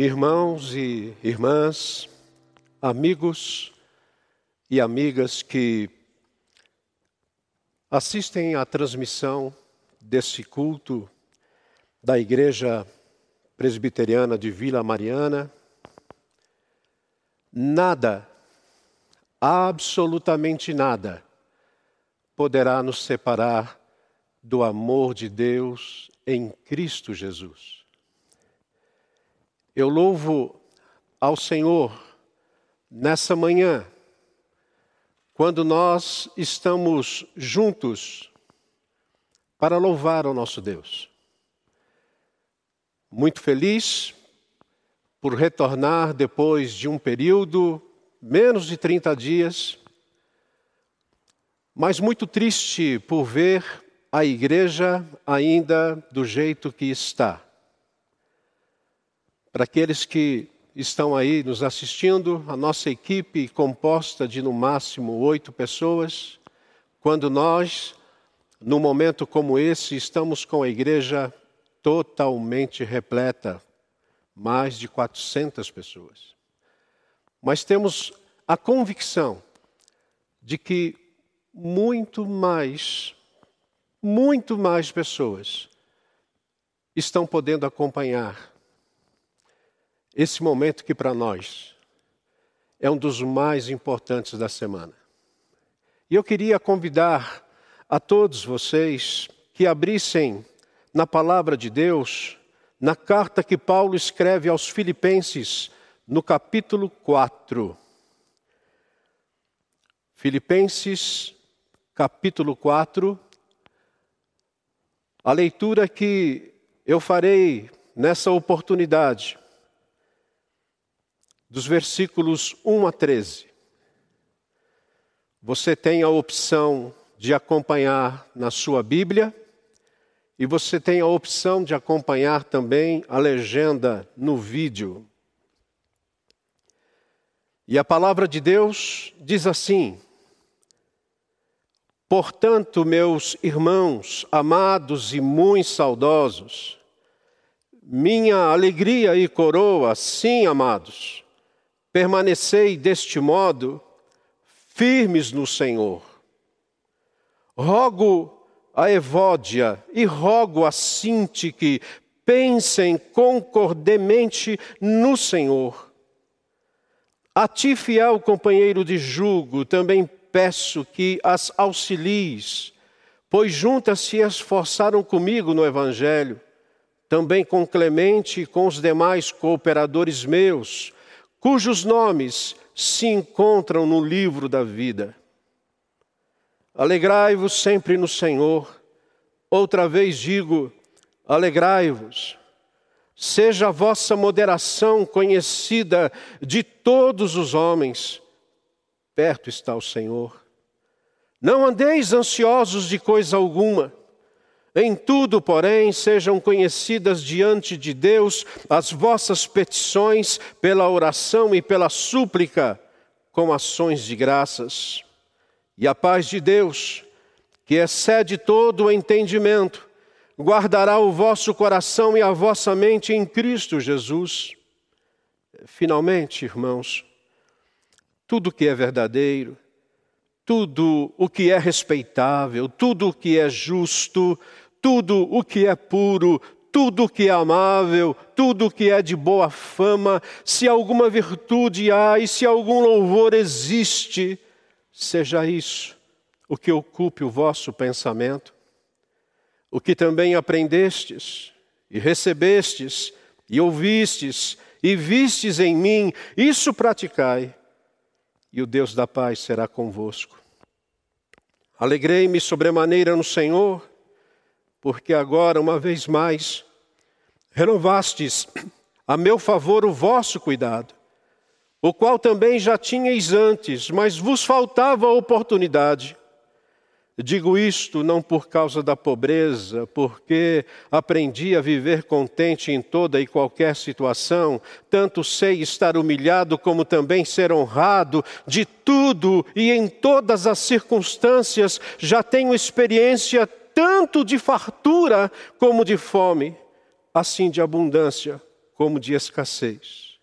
Irmãos e irmãs, amigos e amigas que assistem à transmissão desse culto da Igreja Presbiteriana de Vila Mariana, nada, absolutamente nada, poderá nos separar do amor de Deus em Cristo Jesus. Eu louvo ao Senhor nessa manhã, quando nós estamos juntos para louvar o nosso Deus. Muito feliz por retornar depois de um período, menos de 30 dias, mas muito triste por ver a igreja ainda do jeito que está. Para aqueles que estão aí nos assistindo, a nossa equipe composta de no máximo oito pessoas, quando nós, num momento como esse, estamos com a igreja totalmente repleta, mais de 400 pessoas. Mas temos a convicção de que muito mais muito mais pessoas estão podendo acompanhar esse momento que para nós é um dos mais importantes da semana. E eu queria convidar a todos vocês que abrissem na palavra de Deus, na carta que Paulo escreve aos Filipenses, no capítulo 4. Filipenses, capítulo 4, a leitura que eu farei nessa oportunidade, dos versículos 1 a 13. Você tem a opção de acompanhar na sua Bíblia e você tem a opção de acompanhar também a legenda no vídeo. E a palavra de Deus diz assim: Portanto, meus irmãos, amados e muito saudosos, minha alegria e coroa, sim, amados, permanecei deste modo firmes no Senhor. Rogo a Evódia e rogo a Sinti que pensem concordemente no Senhor. A ti, fiel companheiro de jugo, também peço que as auxilies, pois juntas se esforçaram comigo no Evangelho, também com Clemente e com os demais cooperadores meus, cujos nomes se encontram no livro da vida. Alegrai-vos sempre no Senhor. Outra vez digo: alegrai-vos. Seja a vossa moderação conhecida de todos os homens perto está o Senhor. Não andeis ansiosos de coisa alguma. Em tudo, porém, sejam conhecidas diante de Deus as vossas petições pela oração e pela súplica, com ações de graças. E a paz de Deus, que excede todo o entendimento, guardará o vosso coração e a vossa mente em Cristo Jesus. Finalmente, irmãos, tudo que é verdadeiro, tudo o que é respeitável, tudo o que é justo, tudo o que é puro, tudo o que é amável, tudo o que é de boa fama, se alguma virtude há e se algum louvor existe, seja isso o que ocupe o vosso pensamento. O que também aprendestes e recebestes e ouvistes e vistes em mim, isso praticai, e o Deus da paz será convosco. Alegrei-me sobremaneira no Senhor, porque agora, uma vez mais, renovastes a meu favor o vosso cuidado, o qual também já tinhais antes, mas vos faltava a oportunidade. Digo isto não por causa da pobreza, porque aprendi a viver contente em toda e qualquer situação, tanto sei estar humilhado como também ser honrado, de tudo e em todas as circunstâncias já tenho experiência tanto de fartura como de fome, assim de abundância como de escassez.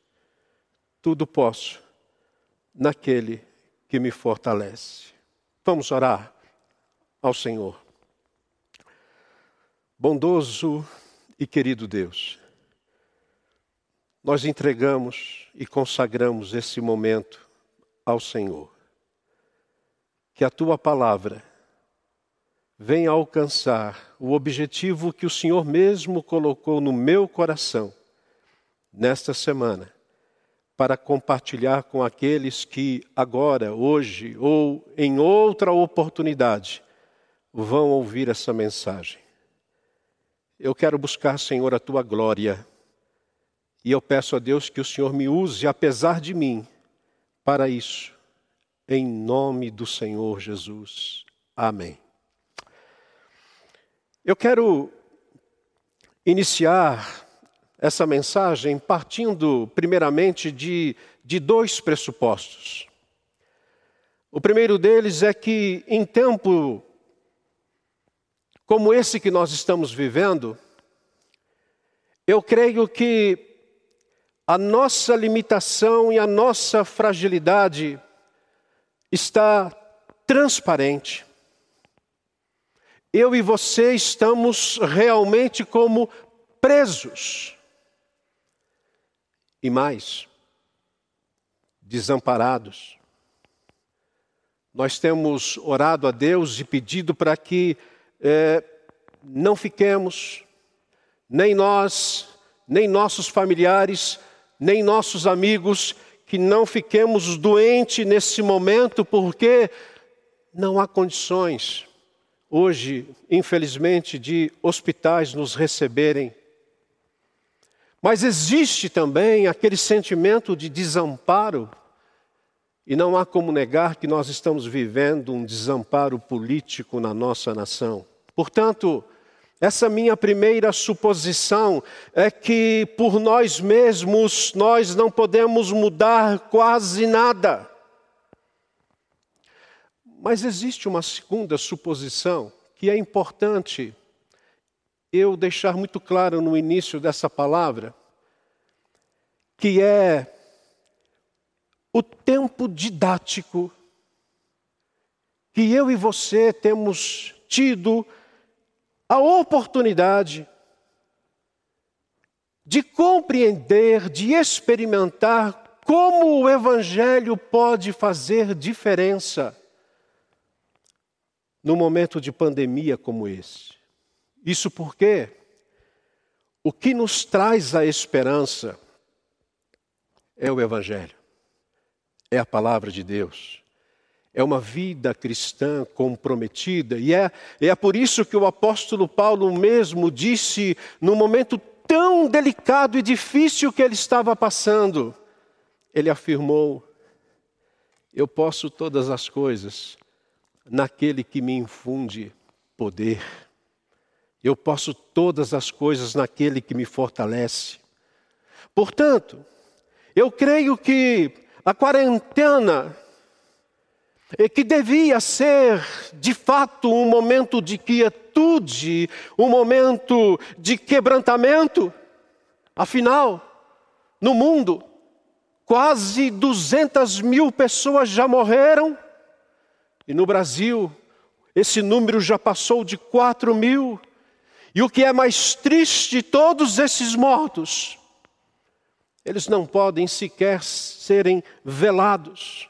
Tudo posso naquele que me fortalece. Vamos orar ao Senhor. Bondoso e querido Deus, nós entregamos e consagramos esse momento ao Senhor. Que a tua palavra venha alcançar o objetivo que o Senhor mesmo colocou no meu coração nesta semana, para compartilhar com aqueles que agora, hoje ou em outra oportunidade vão ouvir essa mensagem. Eu quero buscar, Senhor, a tua glória. E eu peço a Deus que o Senhor me use, apesar de mim, para isso. Em nome do Senhor Jesus. Amém. Eu quero iniciar essa mensagem partindo, primeiramente, de, de dois pressupostos. O primeiro deles é que, em tempo como esse que nós estamos vivendo, eu creio que a nossa limitação e a nossa fragilidade está transparente. Eu e você estamos realmente como presos. E mais, desamparados. Nós temos orado a Deus e pedido para que é, não fiquemos, nem nós, nem nossos familiares, nem nossos amigos, que não fiquemos doentes nesse momento, porque não há condições hoje, infelizmente, de hospitais nos receberem. Mas existe também aquele sentimento de desamparo e não há como negar que nós estamos vivendo um desamparo político na nossa nação. Portanto, essa minha primeira suposição é que por nós mesmos nós não podemos mudar quase nada. Mas existe uma segunda suposição que é importante eu deixar muito claro no início dessa palavra, que é o tempo didático que eu e você temos tido a oportunidade de compreender, de experimentar como o Evangelho pode fazer diferença no momento de pandemia como esse. Isso porque o que nos traz a esperança é o Evangelho é a palavra de Deus. É uma vida cristã comprometida, e é, é por isso que o apóstolo Paulo mesmo disse, no momento tão delicado e difícil que ele estava passando, ele afirmou: Eu posso todas as coisas naquele que me infunde poder. Eu posso todas as coisas naquele que me fortalece. Portanto, eu creio que a quarentena, que devia ser de fato um momento de quietude, um momento de quebrantamento, afinal, no mundo, quase 200 mil pessoas já morreram, e no Brasil, esse número já passou de 4 mil. E o que é mais triste, todos esses mortos eles não podem sequer serem velados.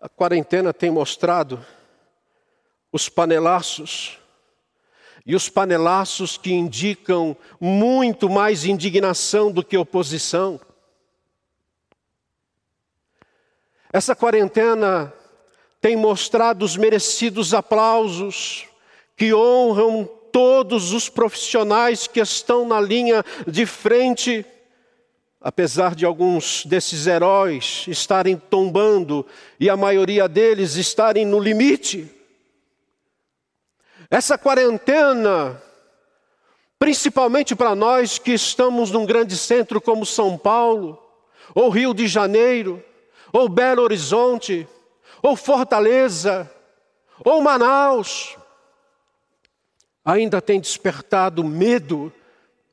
A quarentena tem mostrado os panelaços, e os panelaços que indicam muito mais indignação do que oposição. Essa quarentena tem mostrado os merecidos aplausos que honram todos os profissionais que estão na linha de frente, apesar de alguns desses heróis estarem tombando e a maioria deles estarem no limite. Essa quarentena, principalmente para nós que estamos num grande centro como São Paulo, ou Rio de Janeiro, ou Belo Horizonte, ou Fortaleza, ou Manaus, ainda tem despertado medo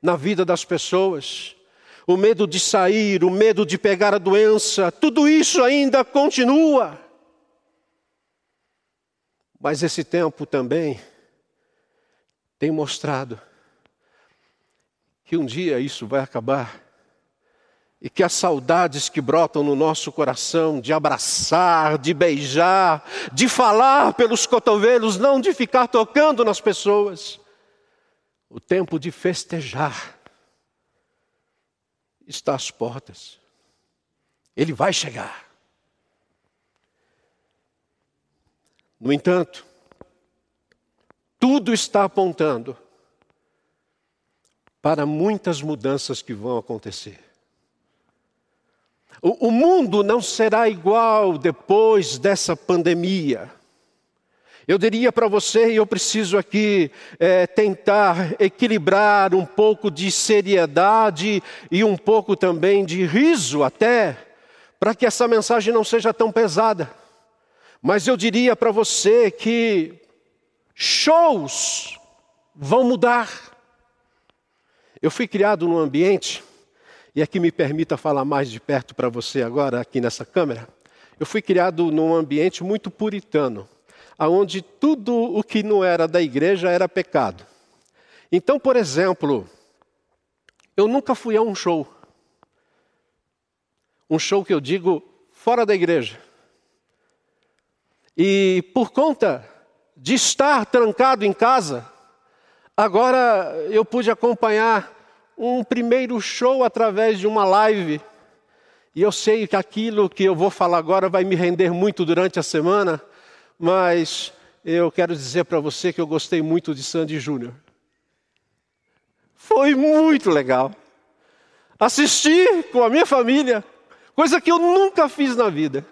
na vida das pessoas. O medo de sair, o medo de pegar a doença, tudo isso ainda continua. Mas esse tempo também tem mostrado que um dia isso vai acabar e que as saudades que brotam no nosso coração de abraçar, de beijar, de falar pelos cotovelos, não de ficar tocando nas pessoas, o tempo de festejar está às portas. Ele vai chegar. No entanto, tudo está apontando para muitas mudanças que vão acontecer. O, o mundo não será igual depois dessa pandemia. Eu diria para você, e eu preciso aqui é, tentar equilibrar um pouco de seriedade e um pouco também de riso, até, para que essa mensagem não seja tão pesada. Mas eu diria para você que shows vão mudar. Eu fui criado num ambiente e aqui me permita falar mais de perto para você agora, aqui nessa câmera. Eu fui criado num ambiente muito puritano, aonde tudo o que não era da igreja era pecado. Então, por exemplo, eu nunca fui a um show. Um show que eu digo fora da igreja. E por conta de estar trancado em casa, agora eu pude acompanhar um primeiro show através de uma live. E eu sei que aquilo que eu vou falar agora vai me render muito durante a semana, mas eu quero dizer para você que eu gostei muito de Sandy Júnior. Foi muito legal. Assisti com a minha família, coisa que eu nunca fiz na vida.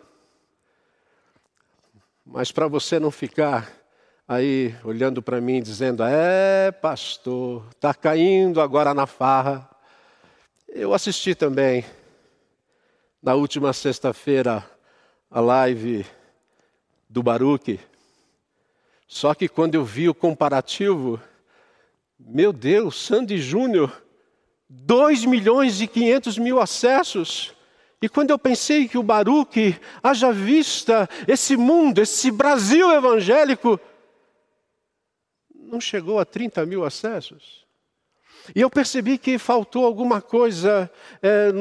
Mas para você não ficar aí olhando para mim dizendo: É, pastor, está caindo agora na farra. Eu assisti também, na última sexta-feira, a live do Baruque. Só que quando eu vi o comparativo, meu Deus, Sandy Júnior, 2 milhões e 500 mil acessos. E quando eu pensei que o Baruque, haja vista esse mundo, esse Brasil evangélico, não chegou a 30 mil acessos. E eu percebi que faltou alguma coisa é,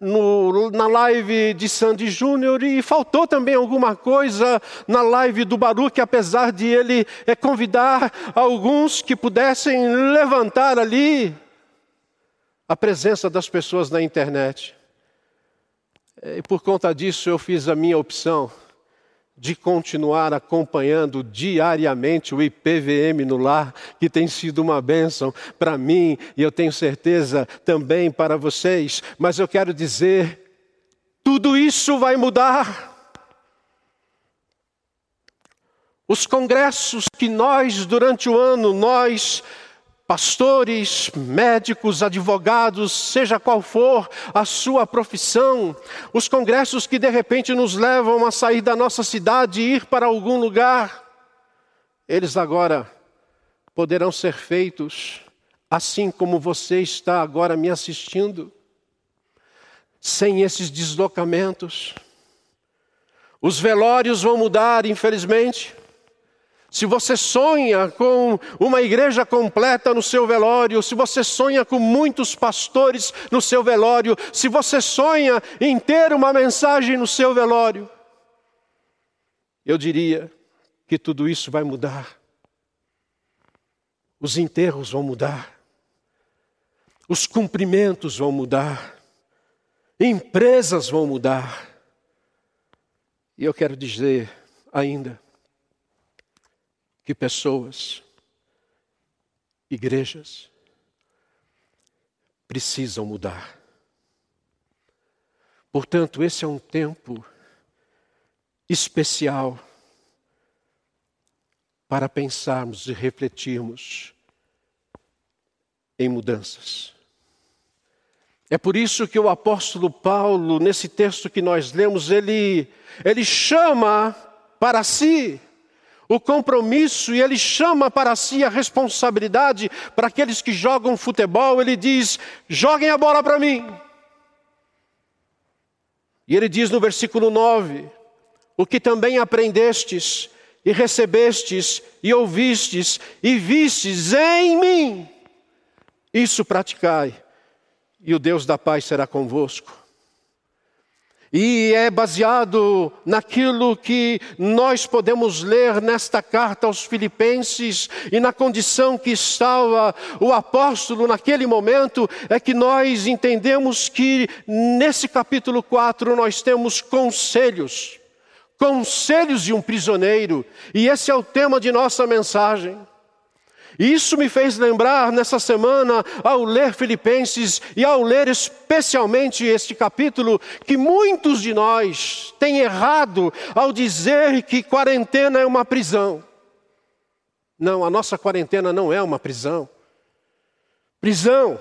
no, na live de Sandy Júnior e faltou também alguma coisa na live do Baruch, apesar de ele é, convidar alguns que pudessem levantar ali a presença das pessoas na internet. E por conta disso eu fiz a minha opção de continuar acompanhando diariamente o IPVM no lar, que tem sido uma bênção para mim e eu tenho certeza também para vocês. Mas eu quero dizer, tudo isso vai mudar. Os congressos que nós, durante o ano, nós pastores, médicos, advogados, seja qual for a sua profissão, os congressos que de repente nos levam a sair da nossa cidade e ir para algum lugar, eles agora poderão ser feitos assim como você está agora me assistindo, sem esses deslocamentos. Os velórios vão mudar, infelizmente. Se você sonha com uma igreja completa no seu velório, se você sonha com muitos pastores no seu velório, se você sonha em ter uma mensagem no seu velório, eu diria que tudo isso vai mudar. Os enterros vão mudar, os cumprimentos vão mudar, empresas vão mudar. E eu quero dizer ainda, que pessoas, igrejas, precisam mudar. Portanto, esse é um tempo especial para pensarmos e refletirmos em mudanças. É por isso que o apóstolo Paulo, nesse texto que nós lemos, ele, ele chama para si o compromisso e ele chama para si a responsabilidade para aqueles que jogam futebol. Ele diz: joguem a bola para mim. E ele diz no versículo 9: O que também aprendestes e recebestes e ouvistes e vistes em mim, isso praticai, e o Deus da paz será convosco. E é baseado naquilo que nós podemos ler nesta carta aos Filipenses e na condição que estava o apóstolo naquele momento, é que nós entendemos que nesse capítulo 4 nós temos conselhos, conselhos de um prisioneiro, e esse é o tema de nossa mensagem. Isso me fez lembrar nessa semana, ao ler Filipenses e ao ler especialmente este capítulo, que muitos de nós têm errado ao dizer que quarentena é uma prisão. Não, a nossa quarentena não é uma prisão. Prisão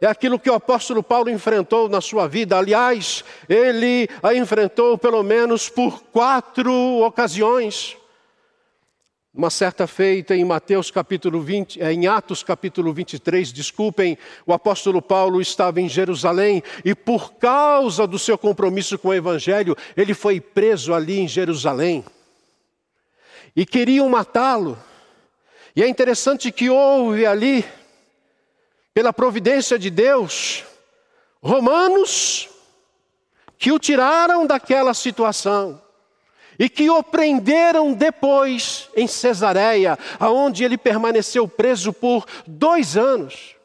é aquilo que o apóstolo Paulo enfrentou na sua vida. Aliás, ele a enfrentou pelo menos por quatro ocasiões. Uma certa feita em Mateus capítulo 20, eh, em Atos capítulo 23, desculpem, o apóstolo Paulo estava em Jerusalém e por causa do seu compromisso com o evangelho, ele foi preso ali em Jerusalém. E queriam matá-lo. E é interessante que houve ali, pela providência de Deus, romanos que o tiraram daquela situação e que o prenderam depois em Cesareia, aonde ele permaneceu preso por dois anos.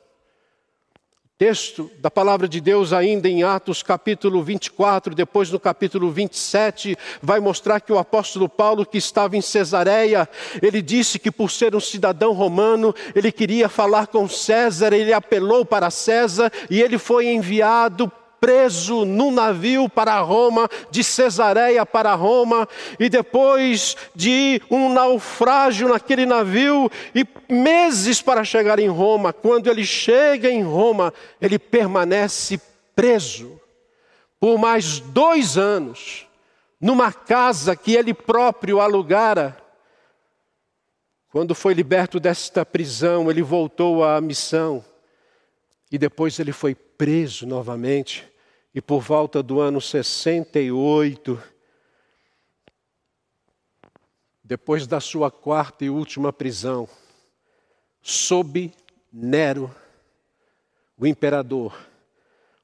Texto da palavra de Deus, ainda em Atos capítulo 24, depois no capítulo 27, vai mostrar que o apóstolo Paulo, que estava em Cesareia, ele disse que por ser um cidadão romano, ele queria falar com César, ele apelou para César e ele foi enviado preso num navio para Roma, de Cesareia para Roma, e depois de um naufrágio naquele navio, e meses para chegar em Roma. Quando ele chega em Roma, ele permanece preso por mais dois anos, numa casa que ele próprio alugara. Quando foi liberto desta prisão, ele voltou à missão. E depois ele foi preso novamente. E por volta do ano 68, depois da sua quarta e última prisão, sob Nero, o imperador,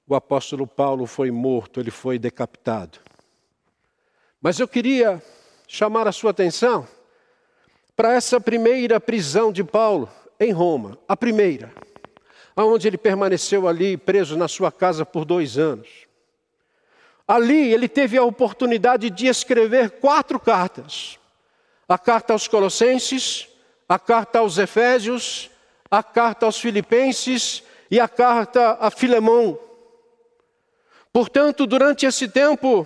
o apóstolo Paulo foi morto, ele foi decapitado. Mas eu queria chamar a sua atenção para essa primeira prisão de Paulo em Roma, a primeira aonde ele permaneceu ali preso na sua casa por dois anos. Ali ele teve a oportunidade de escrever quatro cartas: a carta aos Colossenses, a carta aos Efésios, a carta aos Filipenses e a carta a Filemão. Portanto, durante esse tempo,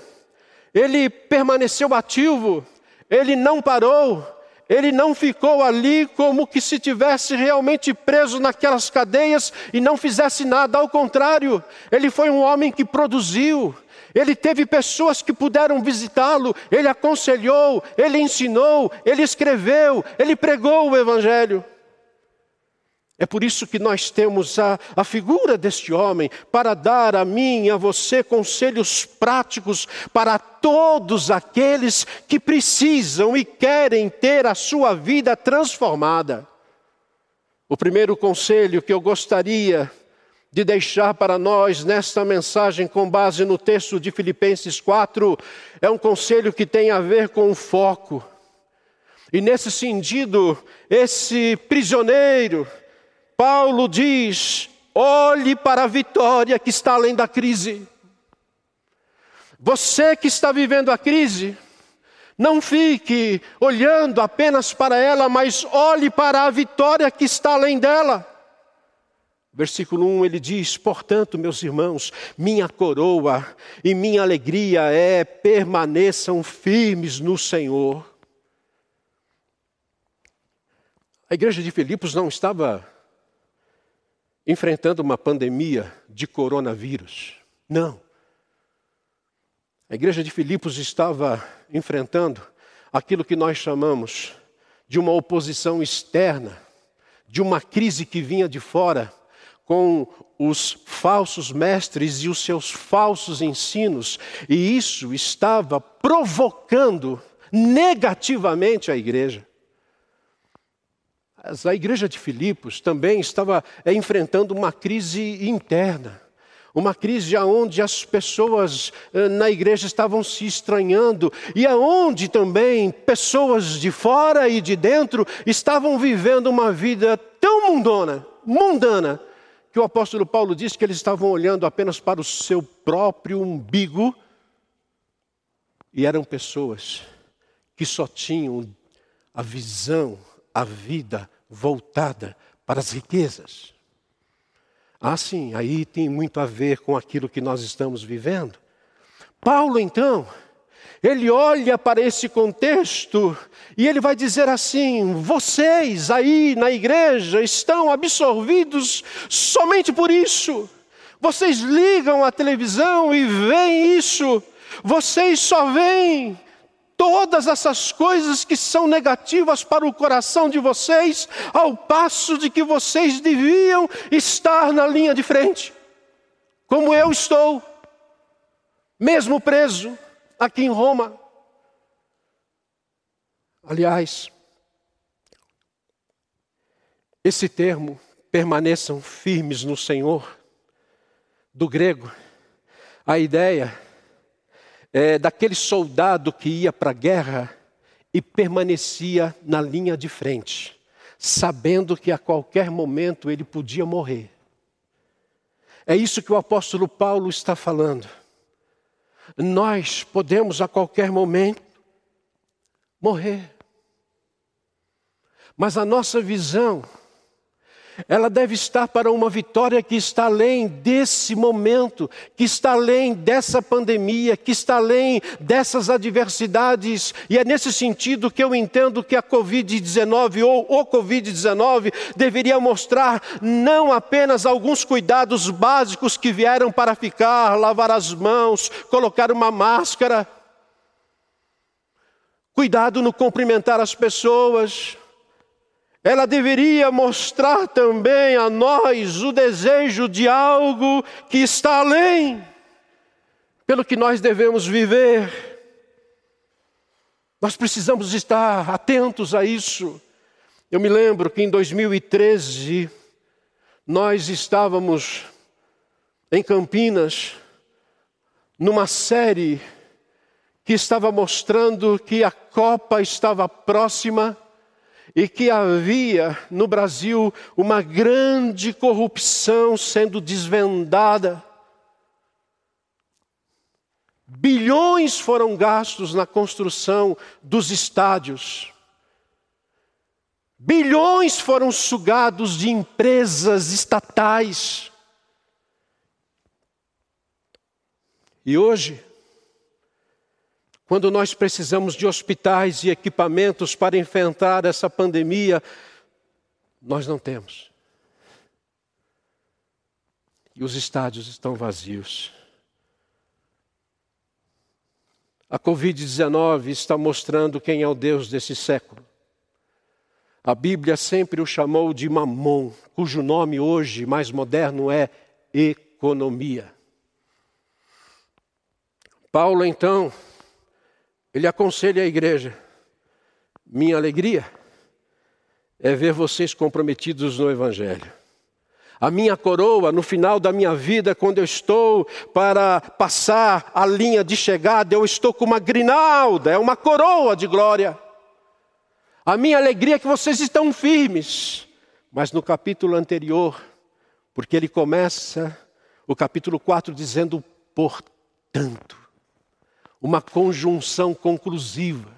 ele permaneceu ativo, ele não parou, ele não ficou ali como que se tivesse realmente preso naquelas cadeias e não fizesse nada, ao contrário, ele foi um homem que produziu, ele teve pessoas que puderam visitá-lo, ele aconselhou, ele ensinou, ele escreveu, ele pregou o Evangelho. É por isso que nós temos a, a figura deste homem para dar a mim e a você conselhos práticos para todos aqueles que precisam e querem ter a sua vida transformada. O primeiro conselho que eu gostaria de deixar para nós nesta mensagem, com base no texto de Filipenses 4, é um conselho que tem a ver com o foco. E nesse sentido, esse prisioneiro, Paulo diz: olhe para a vitória que está além da crise. Você que está vivendo a crise, não fique olhando apenas para ela, mas olhe para a vitória que está além dela. Versículo 1 ele diz: Portanto, meus irmãos, minha coroa e minha alegria é permaneçam firmes no Senhor. A igreja de Filipos não estava enfrentando uma pandemia de coronavírus. Não. A igreja de Filipos estava enfrentando aquilo que nós chamamos de uma oposição externa, de uma crise que vinha de fora, com os falsos mestres e os seus falsos ensinos, e isso estava provocando negativamente a igreja. A igreja de Filipos também estava é, enfrentando uma crise interna. Uma crise onde as pessoas eh, na igreja estavam se estranhando e aonde também pessoas de fora e de dentro estavam vivendo uma vida tão mundana, mundana, que o apóstolo Paulo disse que eles estavam olhando apenas para o seu próprio umbigo e eram pessoas que só tinham a visão, a vida voltada para as riquezas. Ah, sim, aí tem muito a ver com aquilo que nós estamos vivendo. Paulo, então, ele olha para esse contexto e ele vai dizer assim: vocês aí na igreja estão absorvidos somente por isso. Vocês ligam a televisão e veem isso. Vocês só veem todas essas coisas que são negativas para o coração de vocês, ao passo de que vocês deviam estar na linha de frente, como eu estou, mesmo preso aqui em Roma. Aliás, esse termo, permaneçam firmes no Senhor, do grego, a ideia é, daquele soldado que ia para a guerra e permanecia na linha de frente, sabendo que a qualquer momento ele podia morrer. É isso que o apóstolo Paulo está falando. Nós podemos a qualquer momento morrer. Mas a nossa visão ela deve estar para uma vitória que está além desse momento, que está além dessa pandemia, que está além dessas adversidades. E é nesse sentido que eu entendo que a Covid-19 ou o Covid-19 deveria mostrar não apenas alguns cuidados básicos que vieram para ficar, lavar as mãos, colocar uma máscara, cuidado no cumprimentar as pessoas, ela deveria mostrar também a nós o desejo de algo que está além, pelo que nós devemos viver. Nós precisamos estar atentos a isso. Eu me lembro que em 2013 nós estávamos em Campinas numa série que estava mostrando que a Copa estava próxima e que havia no Brasil uma grande corrupção sendo desvendada. Bilhões foram gastos na construção dos estádios. Bilhões foram sugados de empresas estatais. E hoje, quando nós precisamos de hospitais e equipamentos para enfrentar essa pandemia, nós não temos. E os estádios estão vazios. A Covid-19 está mostrando quem é o Deus desse século. A Bíblia sempre o chamou de Mamon, cujo nome hoje mais moderno é economia. Paulo, então, ele aconselha a igreja: minha alegria é ver vocês comprometidos no Evangelho. A minha coroa, no final da minha vida, quando eu estou para passar a linha de chegada, eu estou com uma grinalda, é uma coroa de glória. A minha alegria é que vocês estão firmes. Mas no capítulo anterior, porque ele começa o capítulo 4 dizendo, portanto, uma conjunção conclusiva.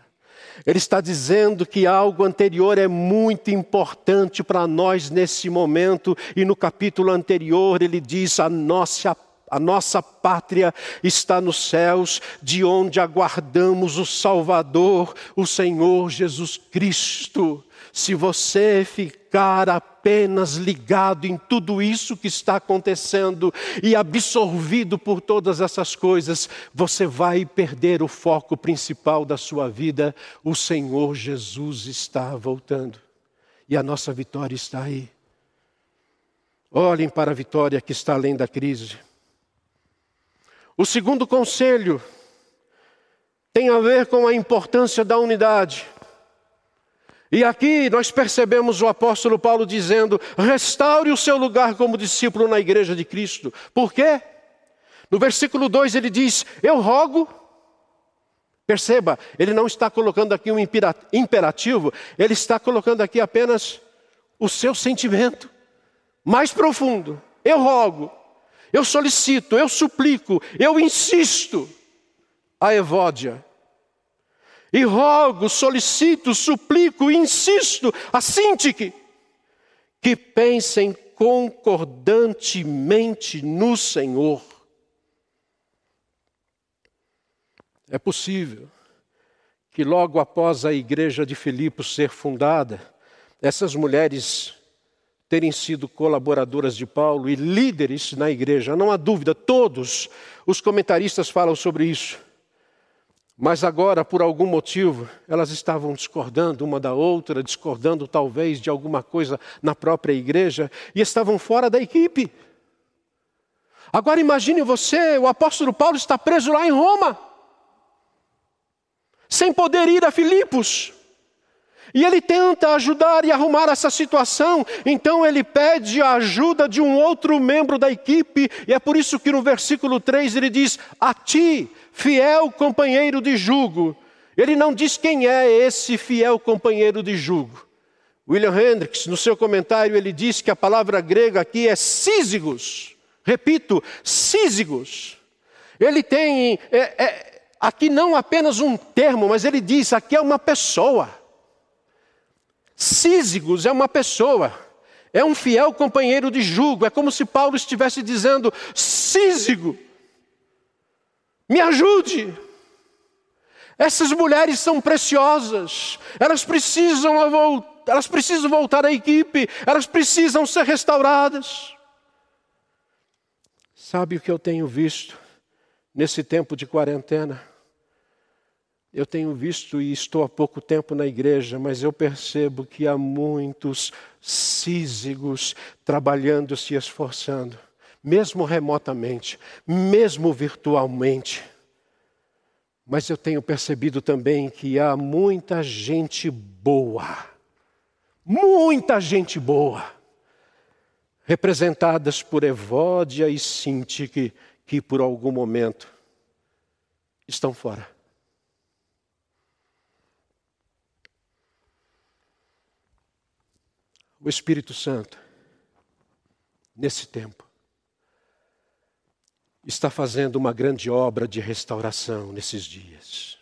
Ele está dizendo que algo anterior é muito importante para nós nesse momento, e no capítulo anterior ele diz: a nossa a nossa pátria está nos céus, de onde aguardamos o Salvador, o Senhor Jesus Cristo. Se você ficar apenas ligado em tudo isso que está acontecendo e absorvido por todas essas coisas, você vai perder o foco principal da sua vida. O Senhor Jesus está voltando e a nossa vitória está aí. Olhem para a vitória que está além da crise. O segundo conselho tem a ver com a importância da unidade. E aqui nós percebemos o apóstolo Paulo dizendo: restaure o seu lugar como discípulo na igreja de Cristo. Por quê? No versículo 2 ele diz: Eu rogo. Perceba, ele não está colocando aqui um imperativo, ele está colocando aqui apenas o seu sentimento mais profundo. Eu rogo, eu solicito, eu suplico, eu insisto a Evódia e rogo, solicito, suplico, insisto a Sintique que pensem concordantemente no Senhor. É possível que logo após a igreja de Filipos ser fundada, essas mulheres terem sido colaboradoras de Paulo e líderes na igreja, não há dúvida, todos os comentaristas falam sobre isso. Mas agora, por algum motivo, elas estavam discordando uma da outra, discordando talvez de alguma coisa na própria igreja e estavam fora da equipe. Agora imagine você, o apóstolo Paulo está preso lá em Roma, sem poder ir a Filipos. E ele tenta ajudar e arrumar essa situação, então ele pede a ajuda de um outro membro da equipe, e é por isso que no versículo 3 ele diz: A ti, fiel companheiro de jugo. Ele não diz quem é esse fiel companheiro de jugo. William Hendricks, no seu comentário, ele diz que a palavra grega aqui é sísigos. Repito, sísigos. Ele tem é, é, aqui não apenas um termo, mas ele diz aqui é uma pessoa. Císigos é uma pessoa, é um fiel companheiro de jugo, é como se Paulo estivesse dizendo: Císigo, me ajude. Essas mulheres são preciosas, elas precisam, elas precisam voltar à equipe, elas precisam ser restauradas. Sabe o que eu tenho visto nesse tempo de quarentena? Eu tenho visto e estou há pouco tempo na igreja, mas eu percebo que há muitos sísigos trabalhando, se esforçando, mesmo remotamente, mesmo virtualmente. Mas eu tenho percebido também que há muita gente boa, muita gente boa, representadas por Evódia e Sinti, que, que por algum momento estão fora. o Espírito Santo, nesse tempo, está fazendo uma grande obra de restauração nesses dias.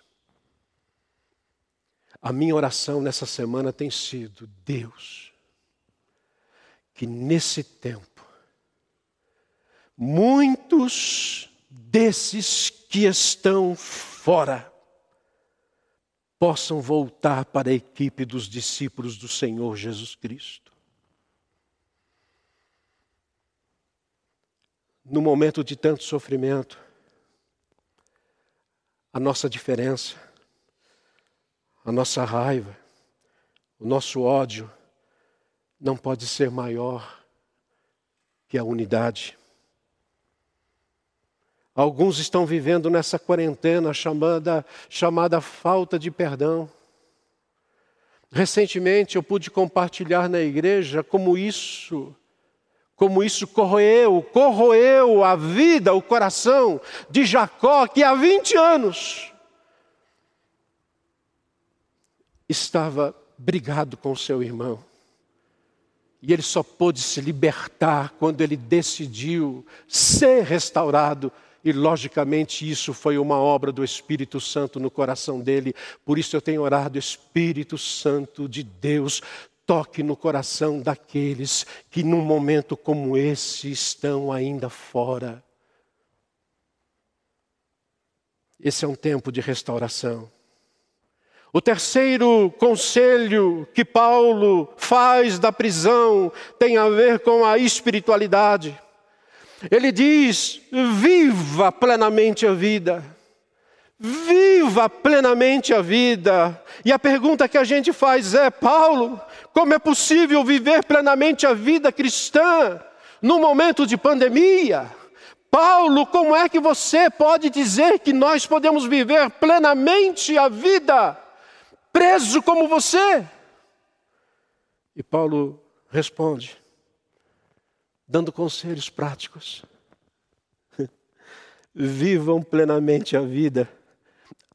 A minha oração nessa semana tem sido: Deus, que nesse tempo, muitos desses que estão fora, possam voltar para a equipe dos discípulos do Senhor Jesus Cristo. No momento de tanto sofrimento, a nossa diferença, a nossa raiva, o nosso ódio não pode ser maior que a unidade. Alguns estão vivendo nessa quarentena chamada, chamada falta de perdão. Recentemente eu pude compartilhar na igreja como isso como isso corroeu, corroeu a vida, o coração de Jacó, que há 20 anos estava brigado com seu irmão. E ele só pôde se libertar quando ele decidiu ser restaurado. E, logicamente, isso foi uma obra do Espírito Santo no coração dele. Por isso eu tenho orado, Espírito Santo de Deus, toque no coração daqueles que num momento como esse estão ainda fora. Esse é um tempo de restauração. O terceiro conselho que Paulo faz da prisão tem a ver com a espiritualidade. Ele diz: viva plenamente a vida. Viva plenamente a vida. E a pergunta que a gente faz é: Paulo, como é possível viver plenamente a vida cristã no momento de pandemia? Paulo, como é que você pode dizer que nós podemos viver plenamente a vida preso como você? E Paulo responde, dando conselhos práticos. Vivam plenamente a vida,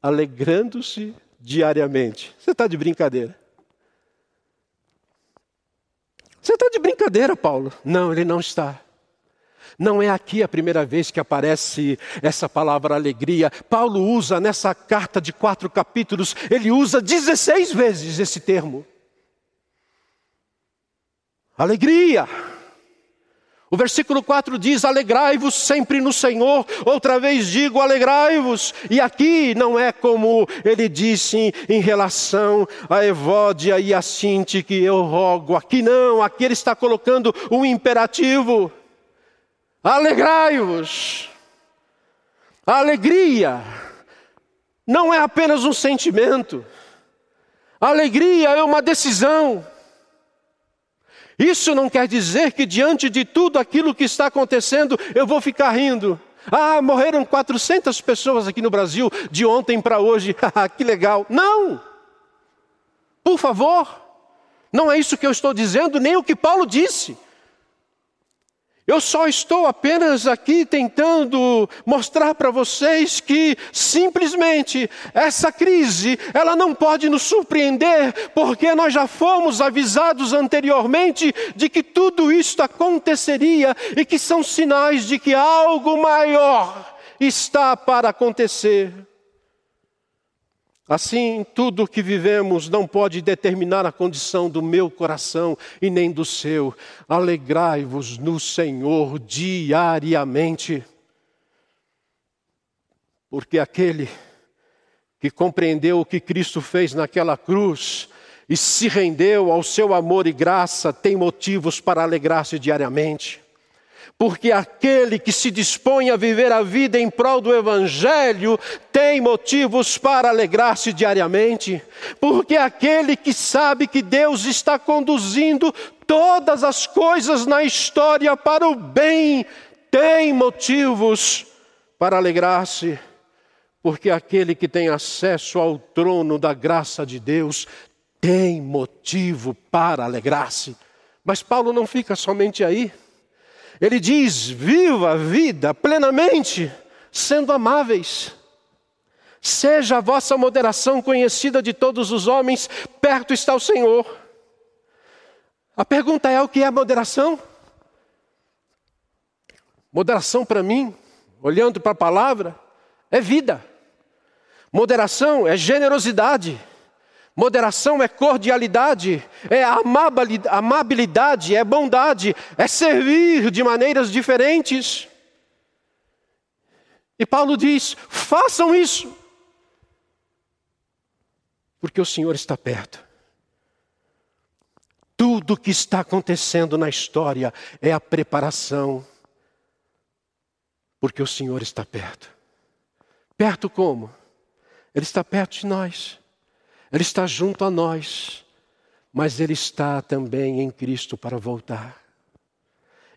alegrando-se diariamente. Você está de brincadeira? Você está de brincadeira, Paulo? Não, ele não está. Não é aqui a primeira vez que aparece essa palavra alegria. Paulo usa nessa carta de quatro capítulos, ele usa 16 vezes esse termo. Alegria. O versículo 4 diz: Alegrai-vos sempre no Senhor. Outra vez digo: alegrai-vos. E aqui não é como ele disse em relação a Evódia e a Sinti que eu rogo. Aqui não, aqui ele está colocando um imperativo. Alegrai-vos. A alegria não é apenas um sentimento, a alegria é uma decisão. Isso não quer dizer que diante de tudo aquilo que está acontecendo eu vou ficar rindo. Ah, morreram 400 pessoas aqui no Brasil de ontem para hoje, que legal. Não! Por favor, não é isso que eu estou dizendo, nem o que Paulo disse. Eu só estou apenas aqui tentando mostrar para vocês que simplesmente essa crise, ela não pode nos surpreender, porque nós já fomos avisados anteriormente de que tudo isto aconteceria e que são sinais de que algo maior está para acontecer. Assim, tudo o que vivemos não pode determinar a condição do meu coração e nem do seu. Alegrai-vos no Senhor diariamente, porque aquele que compreendeu o que Cristo fez naquela cruz e se rendeu ao seu amor e graça tem motivos para alegrar-se diariamente porque aquele que se dispõe a viver a vida em prol do Evangelho tem motivos para alegrar-se diariamente, porque aquele que sabe que Deus está conduzindo todas as coisas na história para o bem tem motivos para alegrar-se, porque aquele que tem acesso ao trono da graça de Deus tem motivo para alegrar-se. Mas Paulo não fica somente aí. Ele diz: viva a vida plenamente, sendo amáveis. Seja a vossa moderação conhecida de todos os homens, perto está o Senhor. A pergunta é: o que é moderação? Moderação para mim, olhando para a palavra, é vida. Moderação é generosidade. Moderação é cordialidade, é amabilidade, é bondade, é servir de maneiras diferentes. E Paulo diz: façam isso, porque o Senhor está perto. Tudo que está acontecendo na história é a preparação, porque o Senhor está perto. Perto como? Ele está perto de nós. Ele está junto a nós, mas Ele está também em Cristo para voltar.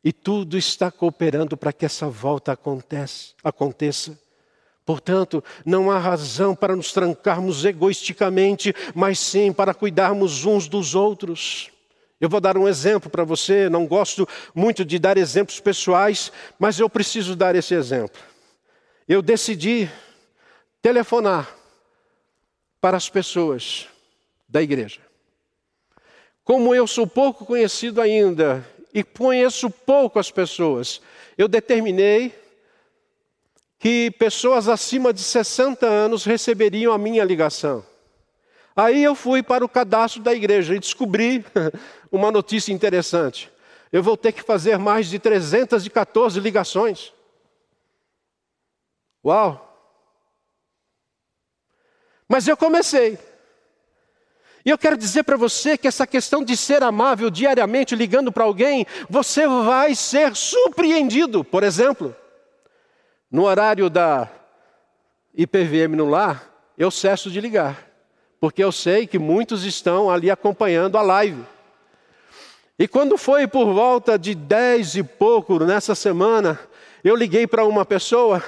E tudo está cooperando para que essa volta aconteça. Portanto, não há razão para nos trancarmos egoisticamente, mas sim para cuidarmos uns dos outros. Eu vou dar um exemplo para você, não gosto muito de dar exemplos pessoais, mas eu preciso dar esse exemplo. Eu decidi telefonar para as pessoas da igreja. Como eu sou pouco conhecido ainda e conheço pouco as pessoas, eu determinei que pessoas acima de 60 anos receberiam a minha ligação. Aí eu fui para o cadastro da igreja e descobri uma notícia interessante. Eu vou ter que fazer mais de 314 ligações. Uau! Mas eu comecei. E eu quero dizer para você que essa questão de ser amável diariamente ligando para alguém, você vai ser surpreendido. Por exemplo, no horário da IPVM no lar, eu cesso de ligar, porque eu sei que muitos estão ali acompanhando a live. E quando foi por volta de dez e pouco nessa semana, eu liguei para uma pessoa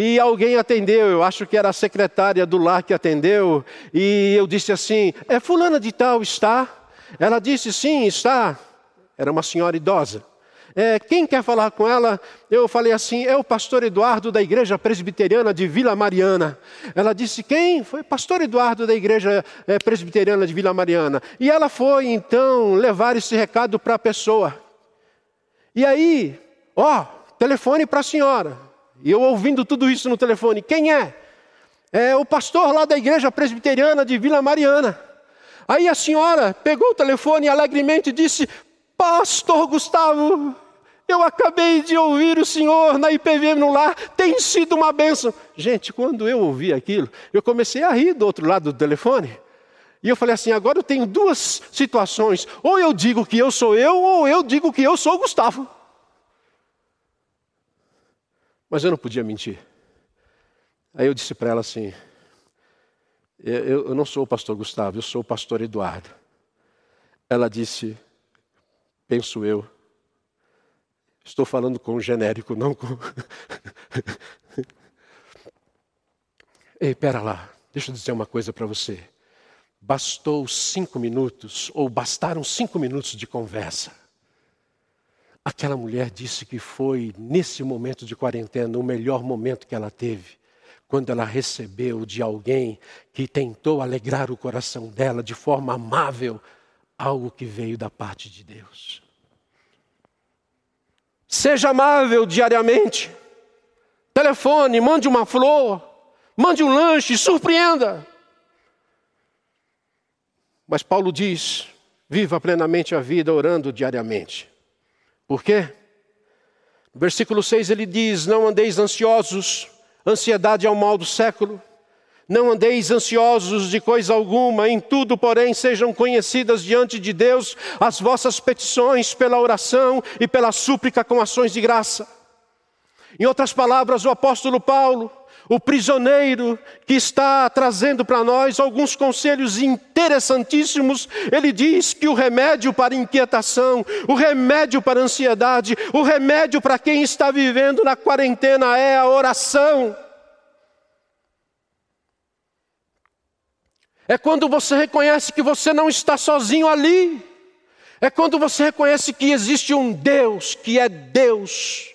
e alguém atendeu, eu acho que era a secretária do lar que atendeu, e eu disse assim: É fulana de tal, está? Ela disse: Sim, está. Era uma senhora idosa. É, quem quer falar com ela? Eu falei assim: é o pastor Eduardo da igreja presbiteriana de Vila Mariana. Ela disse: quem? Foi pastor Eduardo da igreja é, presbiteriana de Vila Mariana. E ela foi então levar esse recado para a pessoa. E aí, ó, telefone para a senhora. E eu ouvindo tudo isso no telefone, quem é? É o pastor lá da igreja presbiteriana de Vila Mariana. Aí a senhora pegou o telefone e alegremente disse: Pastor Gustavo, eu acabei de ouvir o senhor na IPVM no lar, tem sido uma bênção. Gente, quando eu ouvi aquilo, eu comecei a rir do outro lado do telefone. E eu falei assim: agora eu tenho duas situações. Ou eu digo que eu sou eu, ou eu digo que eu sou Gustavo. Mas eu não podia mentir. Aí eu disse para ela assim: eu, eu não sou o pastor Gustavo, eu sou o pastor Eduardo. Ela disse: penso eu. Estou falando com o genérico, não com. Ei, pera lá, deixa eu dizer uma coisa para você. Bastou cinco minutos, ou bastaram cinco minutos de conversa Aquela mulher disse que foi, nesse momento de quarentena, o melhor momento que ela teve, quando ela recebeu de alguém que tentou alegrar o coração dela de forma amável algo que veio da parte de Deus. Seja amável diariamente. Telefone, mande uma flor, mande um lanche, surpreenda. Mas Paulo diz: viva plenamente a vida orando diariamente. Por quê? No versículo 6 ele diz: Não andeis ansiosos, ansiedade é o mal do século. Não andeis ansiosos de coisa alguma, em tudo, porém, sejam conhecidas diante de Deus as vossas petições pela oração e pela súplica com ações de graça. Em outras palavras, o apóstolo Paulo o prisioneiro que está trazendo para nós alguns conselhos interessantíssimos. Ele diz que o remédio para inquietação, o remédio para ansiedade, o remédio para quem está vivendo na quarentena é a oração. É quando você reconhece que você não está sozinho ali. É quando você reconhece que existe um Deus que é Deus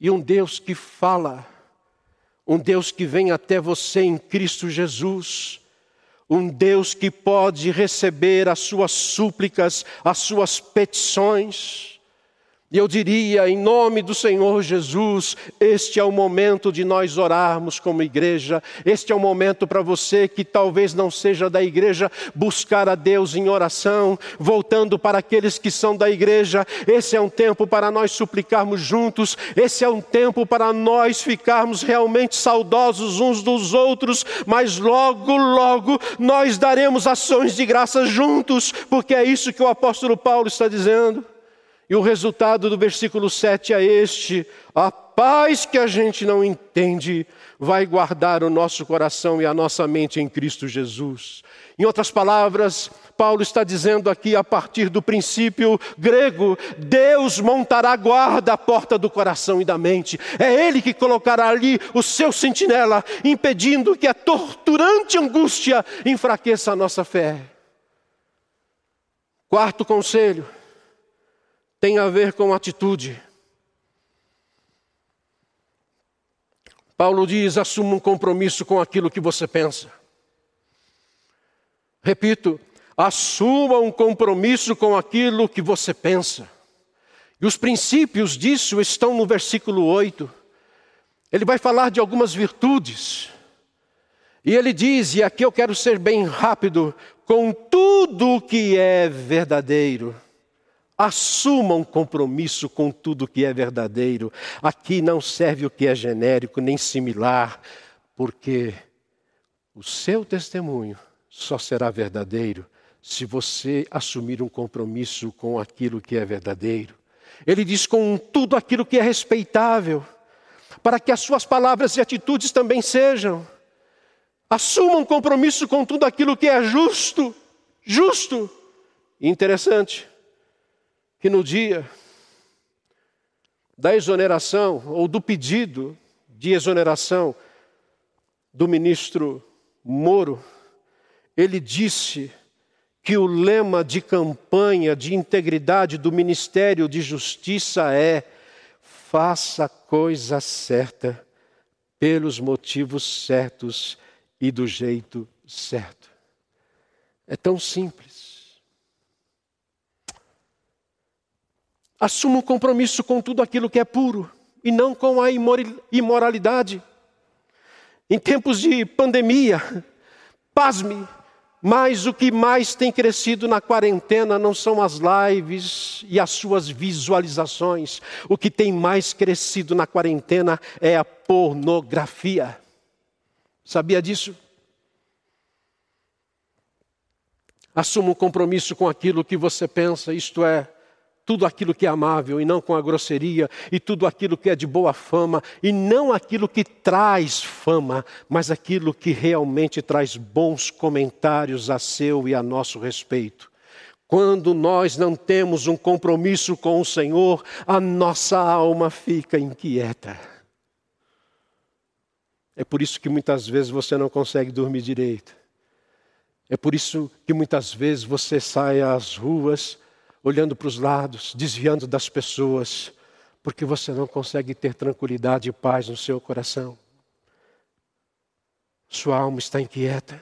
e um Deus que fala um Deus que vem até você em Cristo Jesus, um Deus que pode receber as suas súplicas, as suas petições. E eu diria, em nome do Senhor Jesus, este é o momento de nós orarmos como igreja, este é o momento para você que talvez não seja da igreja, buscar a Deus em oração, voltando para aqueles que são da igreja. Esse é um tempo para nós suplicarmos juntos, esse é um tempo para nós ficarmos realmente saudosos uns dos outros, mas logo, logo nós daremos ações de graça juntos, porque é isso que o apóstolo Paulo está dizendo. E o resultado do versículo 7 é este: a paz que a gente não entende vai guardar o nosso coração e a nossa mente em Cristo Jesus. Em outras palavras, Paulo está dizendo aqui, a partir do princípio grego, Deus montará guarda à porta do coração e da mente. É Ele que colocará ali o seu sentinela, impedindo que a torturante angústia enfraqueça a nossa fé. Quarto conselho tem a ver com atitude. Paulo diz: assuma um compromisso com aquilo que você pensa. Repito, assuma um compromisso com aquilo que você pensa. E os princípios disso estão no versículo 8. Ele vai falar de algumas virtudes. E ele diz, e aqui eu quero ser bem rápido, com tudo que é verdadeiro Assuma um compromisso com tudo que é verdadeiro. Aqui não serve o que é genérico nem similar, porque O seu testemunho só será verdadeiro se você assumir um compromisso com aquilo que é verdadeiro. Ele diz com tudo aquilo que é respeitável, para que as suas palavras e atitudes também sejam. Assuma um compromisso com tudo aquilo que é justo, justo. interessante que no dia da exoneração ou do pedido de exoneração do ministro Moro, ele disse que o lema de campanha de integridade do Ministério de Justiça é: faça a coisa certa, pelos motivos certos e do jeito certo. É tão simples. Assuma um compromisso com tudo aquilo que é puro e não com a imoralidade. Em tempos de pandemia, pasme, mas o que mais tem crescido na quarentena não são as lives e as suas visualizações. O que tem mais crescido na quarentena é a pornografia. Sabia disso? Assuma um compromisso com aquilo que você pensa, isto é, tudo aquilo que é amável e não com a grosseria, e tudo aquilo que é de boa fama, e não aquilo que traz fama, mas aquilo que realmente traz bons comentários a seu e a nosso respeito. Quando nós não temos um compromisso com o Senhor, a nossa alma fica inquieta. É por isso que muitas vezes você não consegue dormir direito. É por isso que muitas vezes você sai às ruas olhando para os lados, desviando das pessoas, porque você não consegue ter tranquilidade e paz no seu coração. Sua alma está inquieta.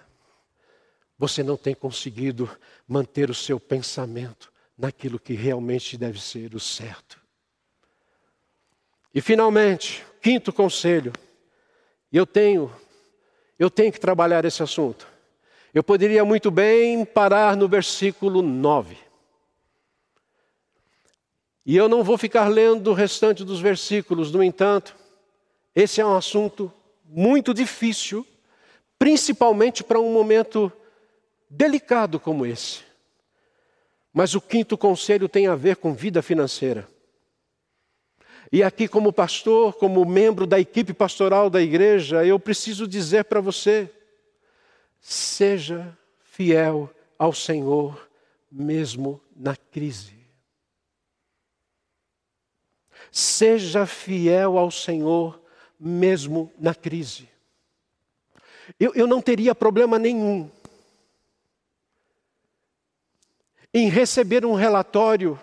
Você não tem conseguido manter o seu pensamento naquilo que realmente deve ser o certo. E finalmente, quinto conselho. Eu tenho eu tenho que trabalhar esse assunto. Eu poderia muito bem parar no versículo 9. E eu não vou ficar lendo o restante dos versículos, no entanto, esse é um assunto muito difícil, principalmente para um momento delicado como esse. Mas o quinto conselho tem a ver com vida financeira. E aqui, como pastor, como membro da equipe pastoral da igreja, eu preciso dizer para você: seja fiel ao Senhor, mesmo na crise. Seja fiel ao Senhor, mesmo na crise. Eu, eu não teria problema nenhum em receber um relatório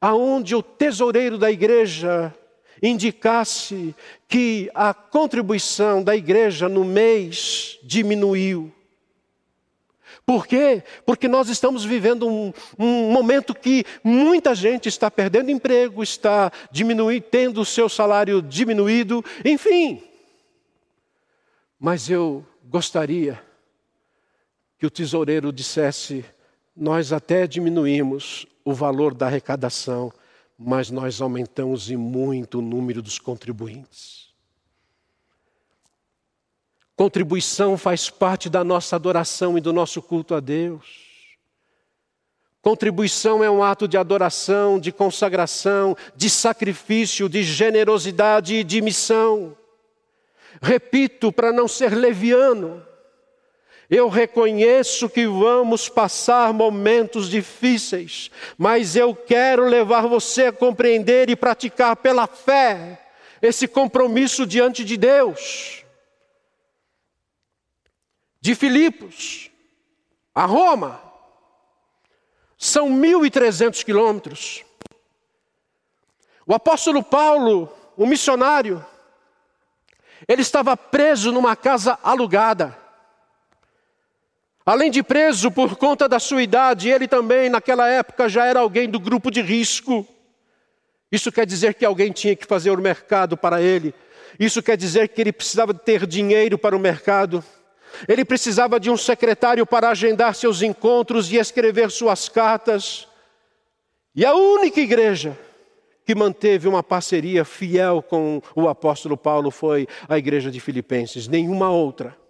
aonde o tesoureiro da igreja indicasse que a contribuição da igreja no mês diminuiu. Por quê? Porque nós estamos vivendo um, um momento que muita gente está perdendo emprego, está diminuindo, tendo o seu salário diminuído, enfim. Mas eu gostaria que o tesoureiro dissesse: nós até diminuímos o valor da arrecadação, mas nós aumentamos em muito o número dos contribuintes. Contribuição faz parte da nossa adoração e do nosso culto a Deus. Contribuição é um ato de adoração, de consagração, de sacrifício, de generosidade e de missão. Repito, para não ser leviano, eu reconheço que vamos passar momentos difíceis, mas eu quero levar você a compreender e praticar pela fé esse compromisso diante de Deus de Filipos a Roma são 1.300 quilômetros. O apóstolo Paulo, o missionário, ele estava preso numa casa alugada. Além de preso por conta da sua idade, ele também, naquela época, já era alguém do grupo de risco. Isso quer dizer que alguém tinha que fazer o mercado para ele. Isso quer dizer que ele precisava ter dinheiro para o mercado. Ele precisava de um secretário para agendar seus encontros e escrever suas cartas. E a única igreja que manteve uma parceria fiel com o apóstolo Paulo foi a igreja de Filipenses, nenhuma outra.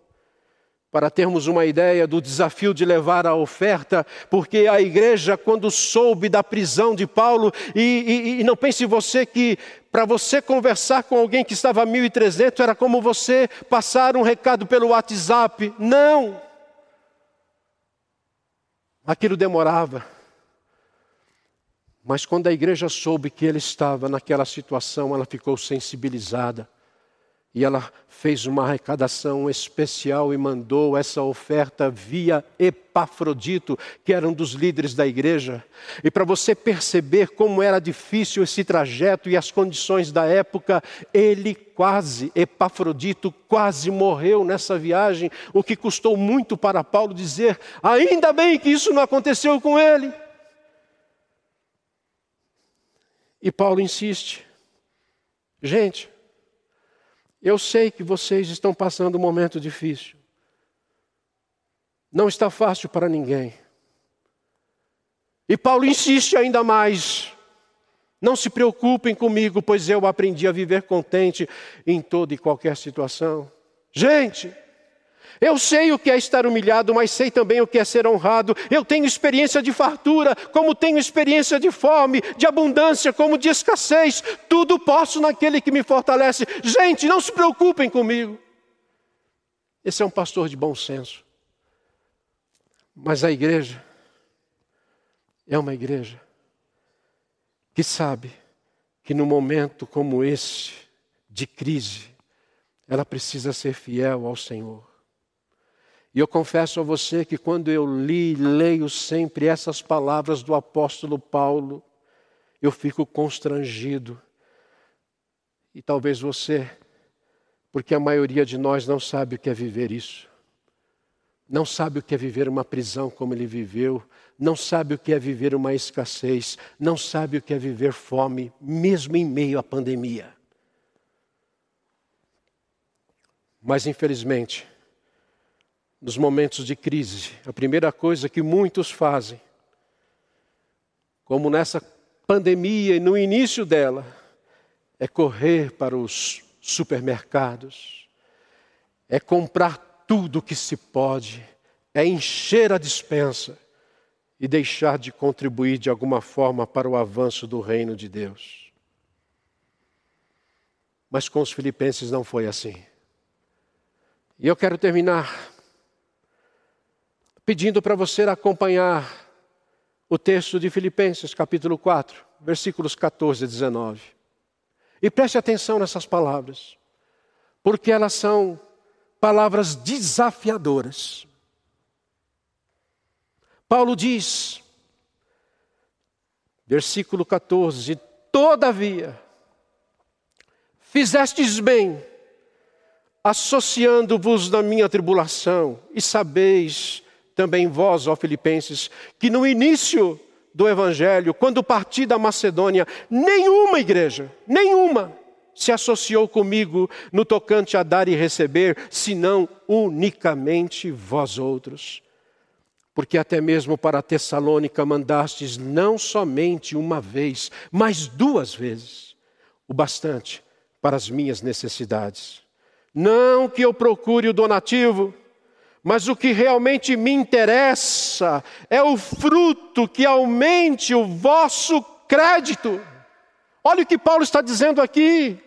Para termos uma ideia do desafio de levar a oferta, porque a igreja, quando soube da prisão de Paulo, e, e, e não pense você que para você conversar com alguém que estava a 1.300 era como você passar um recado pelo WhatsApp. Não! Aquilo demorava. Mas quando a igreja soube que ele estava naquela situação, ela ficou sensibilizada. E ela fez uma arrecadação especial e mandou essa oferta via Epafrodito, que era um dos líderes da igreja. E para você perceber como era difícil esse trajeto e as condições da época, ele quase, Epafrodito, quase morreu nessa viagem, o que custou muito para Paulo dizer: ainda bem que isso não aconteceu com ele. E Paulo insiste: gente, eu sei que vocês estão passando um momento difícil. Não está fácil para ninguém. E Paulo insiste ainda mais. Não se preocupem comigo, pois eu aprendi a viver contente em toda e qualquer situação. Gente, eu sei o que é estar humilhado, mas sei também o que é ser honrado. Eu tenho experiência de fartura, como tenho experiência de fome, de abundância, como de escassez. Tudo posso naquele que me fortalece. Gente, não se preocupem comigo. Esse é um pastor de bom senso. Mas a igreja é uma igreja que sabe que no momento como esse, de crise, ela precisa ser fiel ao Senhor. E eu confesso a você que quando eu li e leio sempre essas palavras do apóstolo Paulo, eu fico constrangido. E talvez você, porque a maioria de nós não sabe o que é viver isso. Não sabe o que é viver uma prisão como ele viveu, não sabe o que é viver uma escassez, não sabe o que é viver fome, mesmo em meio à pandemia. Mas infelizmente, nos momentos de crise, a primeira coisa que muitos fazem, como nessa pandemia e no início dela, é correr para os supermercados, é comprar tudo que se pode, é encher a dispensa e deixar de contribuir de alguma forma para o avanço do reino de Deus. Mas com os filipenses não foi assim. E eu quero terminar pedindo para você acompanhar o texto de Filipenses, capítulo 4, versículos 14 e 19. E preste atenção nessas palavras, porque elas são palavras desafiadoras. Paulo diz, versículo 14: Todavia, fizestes bem, associando-vos na minha tribulação, e sabeis também vós, ó Filipenses, que no início do Evangelho, quando parti da Macedônia, nenhuma igreja, nenhuma, se associou comigo no tocante a dar e receber, senão unicamente vós outros. Porque até mesmo para Tessalônica mandastes não somente uma vez, mas duas vezes, o bastante para as minhas necessidades. Não que eu procure o donativo, mas o que realmente me interessa é o fruto que aumente o vosso crédito. Olha o que Paulo está dizendo aqui.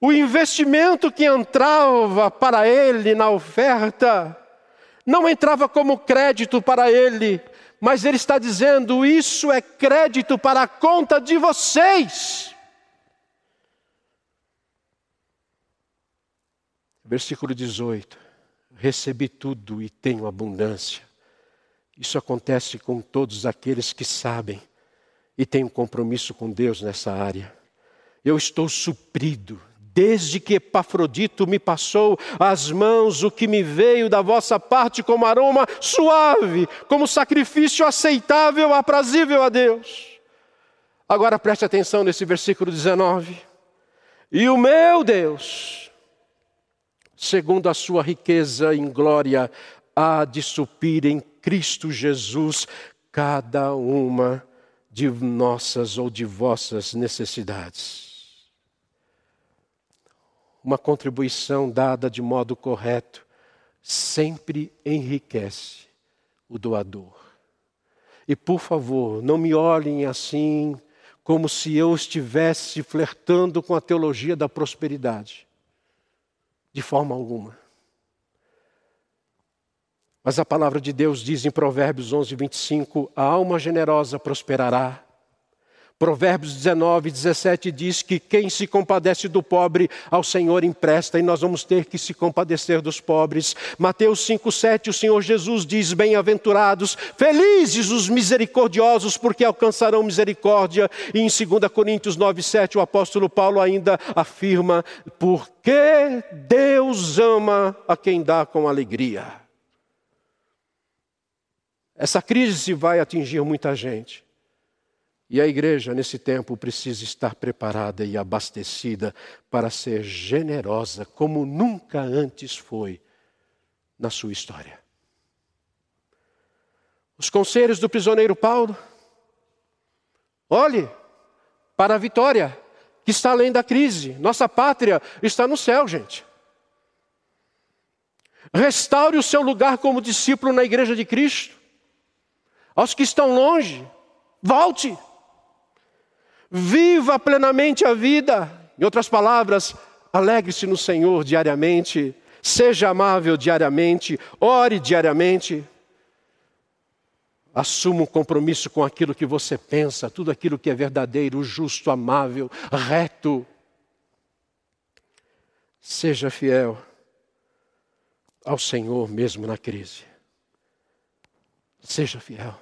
O investimento que entrava para ele na oferta não entrava como crédito para ele, mas ele está dizendo: isso é crédito para a conta de vocês. Versículo 18 recebi tudo e tenho abundância. Isso acontece com todos aqueles que sabem e têm um compromisso com Deus nessa área. Eu estou suprido, desde que Epafrodito me passou as mãos, o que me veio da vossa parte como aroma suave, como sacrifício aceitável, aprazível a Deus. Agora preste atenção nesse versículo 19. E o meu Deus, segundo a sua riqueza em glória, há de suprir em Cristo Jesus cada uma de nossas ou de vossas necessidades. Uma contribuição dada de modo correto sempre enriquece o doador. E por favor, não me olhem assim como se eu estivesse flertando com a teologia da prosperidade. De forma alguma. Mas a palavra de Deus diz em Provérbios 11, 25: a alma generosa prosperará. Provérbios 19, 17 diz que quem se compadece do pobre ao Senhor empresta, e nós vamos ter que se compadecer dos pobres. Mateus 5, 7, o Senhor Jesus diz: Bem-aventurados, felizes os misericordiosos, porque alcançarão misericórdia. E em 2 Coríntios 9, 7, o apóstolo Paulo ainda afirma: Porque Deus ama a quem dá com alegria. Essa crise vai atingir muita gente. E a igreja, nesse tempo, precisa estar preparada e abastecida para ser generosa como nunca antes foi na sua história. Os conselhos do prisioneiro Paulo. Olhe para a vitória que está além da crise. Nossa pátria está no céu, gente. Restaure o seu lugar como discípulo na igreja de Cristo. Aos que estão longe, volte. Viva plenamente a vida. Em outras palavras, alegre-se no Senhor diariamente, seja amável diariamente, ore diariamente. Assuma um compromisso com aquilo que você pensa, tudo aquilo que é verdadeiro, justo, amável, reto. Seja fiel ao Senhor mesmo na crise. Seja fiel.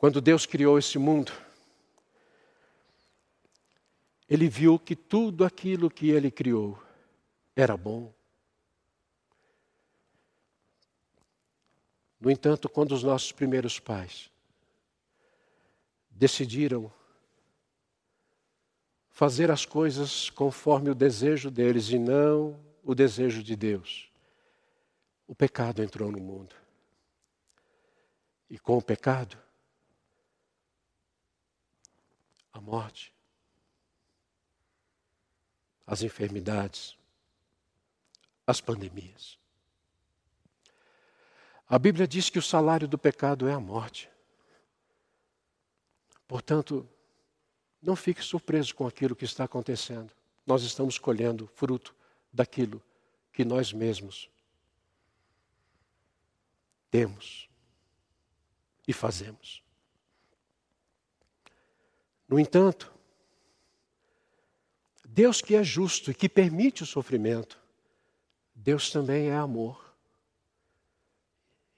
Quando Deus criou esse mundo, Ele viu que tudo aquilo que Ele criou era bom. No entanto, quando os nossos primeiros pais decidiram fazer as coisas conforme o desejo deles e não o desejo de Deus, o pecado entrou no mundo. E com o pecado, a morte, as enfermidades, as pandemias. A Bíblia diz que o salário do pecado é a morte. Portanto, não fique surpreso com aquilo que está acontecendo. Nós estamos colhendo fruto daquilo que nós mesmos temos e fazemos. No entanto, Deus que é justo e que permite o sofrimento, Deus também é amor.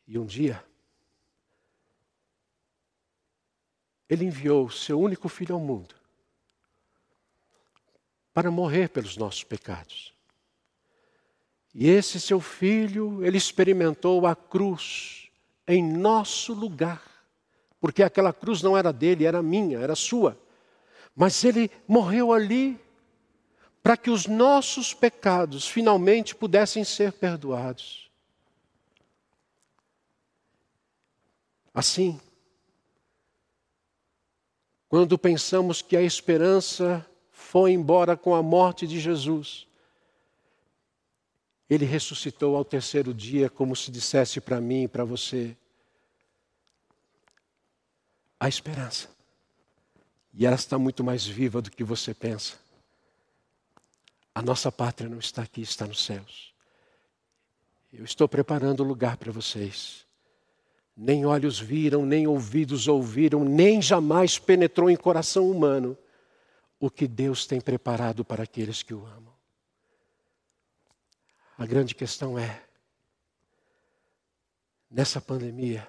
E um dia, Ele enviou o seu único filho ao mundo para morrer pelos nossos pecados. E esse seu filho, ele experimentou a cruz em nosso lugar porque aquela cruz não era dele, era minha, era sua. Mas ele morreu ali para que os nossos pecados finalmente pudessem ser perdoados. Assim, quando pensamos que a esperança foi embora com a morte de Jesus, ele ressuscitou ao terceiro dia, como se dissesse para mim e para você: a esperança. E ela está muito mais viva do que você pensa. A nossa pátria não está aqui, está nos céus. Eu estou preparando lugar para vocês. Nem olhos viram, nem ouvidos ouviram, nem jamais penetrou em coração humano o que Deus tem preparado para aqueles que o amam. A grande questão é: nessa pandemia,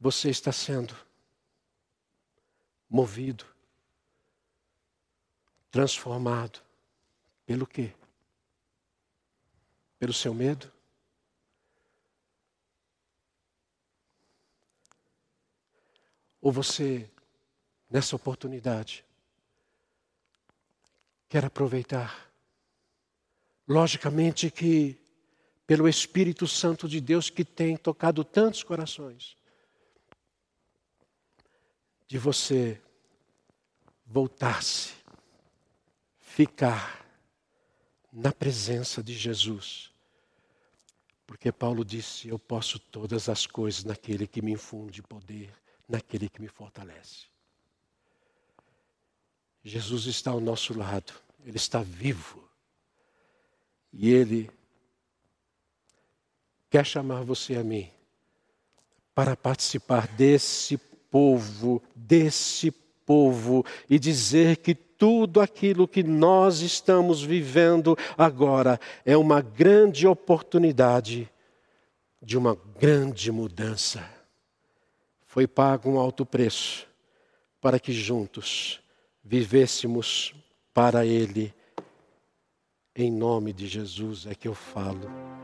você está sendo movido, transformado pelo quê? Pelo seu medo? Ou você, nessa oportunidade, quer aproveitar? Logicamente que, pelo Espírito Santo de Deus que tem tocado tantos corações, de você voltar-se, ficar na presença de Jesus. Porque Paulo disse: Eu posso todas as coisas naquele que me infunde poder, naquele que me fortalece. Jesus está ao nosso lado, Ele está vivo. E Ele quer chamar você a mim para participar desse povo, desse povo, e dizer que tudo aquilo que nós estamos vivendo agora é uma grande oportunidade de uma grande mudança. Foi pago um alto preço para que juntos vivêssemos para Ele. Em nome de Jesus é que eu falo.